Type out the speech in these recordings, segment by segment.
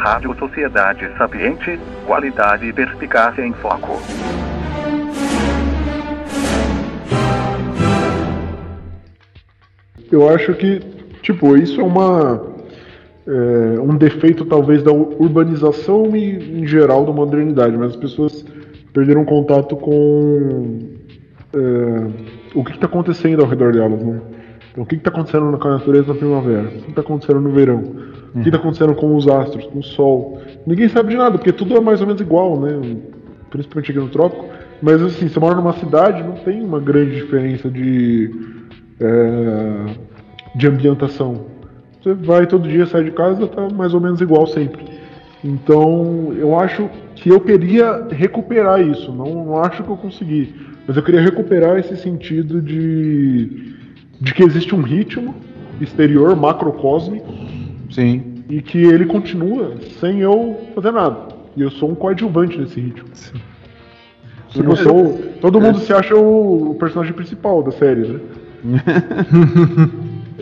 Rádio Sociedade Sapiente, qualidade e perspicácia em foco. Eu acho que, tipo, isso é uma é, um defeito talvez da urbanização e em geral da modernidade, mas as pessoas perderam contato com é, o que está acontecendo ao redor delas, né? Então, o que está acontecendo com a natureza na primavera? O que está acontecendo no verão? O que está acontecendo com os astros, com o sol? Ninguém sabe de nada, porque tudo é mais ou menos igual, né? Principalmente aqui no trópico. Mas assim, você mora numa cidade, não tem uma grande diferença de, é, de ambientação. Você vai todo dia, sai de casa, tá mais ou menos igual sempre. Então, eu acho que eu queria recuperar isso. Não, não acho que eu consegui. Mas eu queria recuperar esse sentido de, de que existe um ritmo exterior, macrocósmico. Sim. E que ele continua sem eu fazer nada. E eu sou um coadjuvante nesse ritmo. Sim. Eu não sou, todo mundo se acha o, o personagem principal da série, né?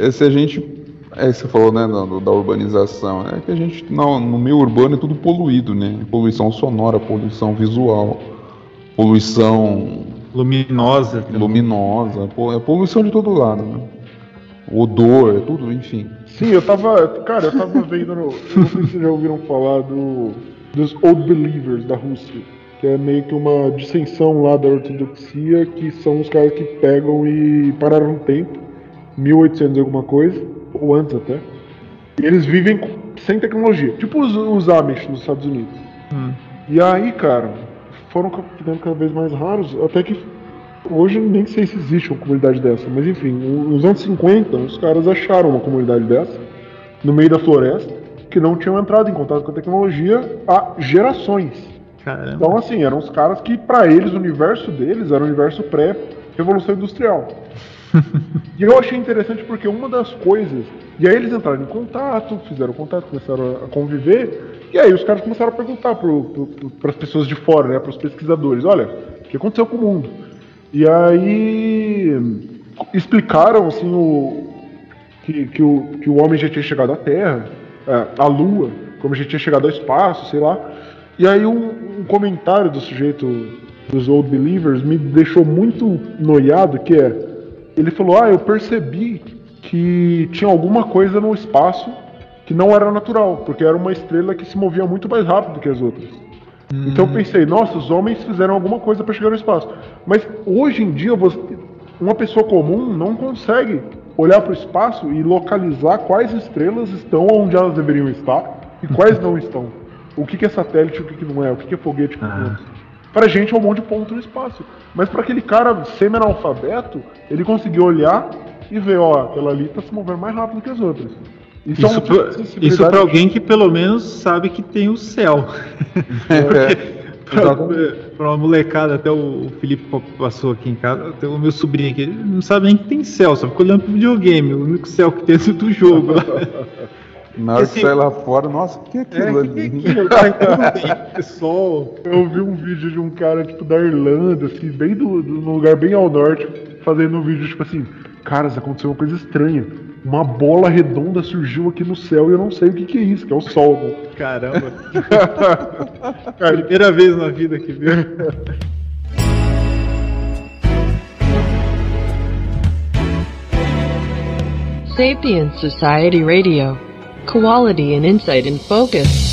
Se a gente é, você falou, né, da, da, urbanização. É que a gente, no, no meio urbano, é tudo poluído, né? Poluição sonora, poluição visual, poluição. Luminosa. Luminosa. É poluição de todo lado, né? Odor, é tudo, enfim. Sim, eu tava. Cara, eu tava vendo. No, eu não sei se vocês já ouviram falar do, dos Old Believers da Rússia. Que é meio que uma dissensão lá da ortodoxia, que são os caras que pegam e pararam no tempo, 1800 e alguma coisa ou antes até. E eles vivem sem tecnologia, tipo os, os Amish nos Estados Unidos. Hum. E aí, cara, foram ficando cada vez mais raros, até que hoje nem sei se existe uma comunidade dessa, mas enfim, nos anos 50 os caras acharam uma comunidade dessa, no meio da floresta, que não tinham entrado em contato com a tecnologia há gerações. Caramba. Então, assim, eram os caras que, para eles, o universo deles era o universo pré-revolução industrial. e eu achei interessante porque uma das coisas. E aí eles entraram em contato, fizeram contato, começaram a conviver. E aí os caras começaram a perguntar para as pessoas de fora, né, para os pesquisadores: olha, o que aconteceu com o mundo? E aí explicaram assim, o, que, que, o, que o homem já tinha chegado à Terra, é, à Lua, como já tinha chegado ao espaço, sei lá. E aí um, um comentário do sujeito dos Old Believers me deixou muito noiado, que é ele falou: Ah, eu percebi que tinha alguma coisa no espaço que não era natural, porque era uma estrela que se movia muito mais rápido que as outras. Hum. Então eu pensei, nossa, os homens fizeram alguma coisa para chegar no espaço. Mas hoje em dia, você, uma pessoa comum não consegue olhar para o espaço e localizar quais estrelas estão onde elas deveriam estar e quais não estão. O que, que é satélite, o que, que não é, o que, que é foguete, o que, ah. não é. Pra gente é um monte de ponto no espaço. Mas para aquele cara semi-analfabeto, ele conseguiu olhar e ver, ó, aquela ali tá se movendo mais rápido que as outras. Isso, isso, pra, isso pra alguém que pelo menos sabe que tem o céu. É. Para uma molecada, até o Felipe passou aqui em casa, até o meu sobrinho aqui, ele não sabe nem que tem céu, só ficou olhando pro videogame, o único céu que tem é do jogo. Na hora que sai lá fora, nossa, o que é aquilo é, ali? Que é aquilo? Sol. Eu vi um vídeo de um cara, tipo, da Irlanda, assim, bem do, do, num lugar bem ao norte, fazendo um vídeo, tipo assim, caras, aconteceu uma coisa estranha. Uma bola redonda surgiu aqui no céu e eu não sei o que, que é isso, que é o sol. Né? Caramba. Cara, Primeira vez na vida que viu. Sapient Society Radio. quality and insight in focus.